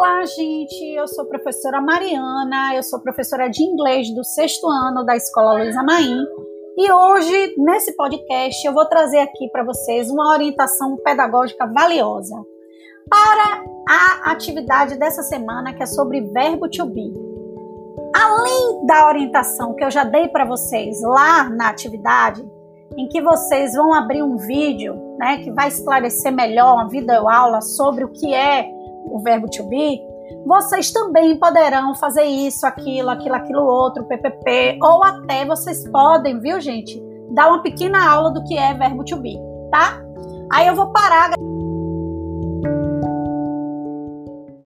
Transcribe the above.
Olá, gente. Eu sou professora Mariana, eu sou professora de inglês do sexto ano da Escola Luísa Maim. E hoje, nesse podcast, eu vou trazer aqui para vocês uma orientação pedagógica valiosa para a atividade dessa semana, que é sobre verbo to be. Além da orientação que eu já dei para vocês lá na atividade, em que vocês vão abrir um vídeo, né, que vai esclarecer melhor uma videoaula sobre o que é o verbo to be, vocês também poderão fazer isso, aquilo, aquilo, aquilo outro, PPP, ou até vocês podem, viu, gente, dar uma pequena aula do que é verbo to be, tá? Aí eu vou parar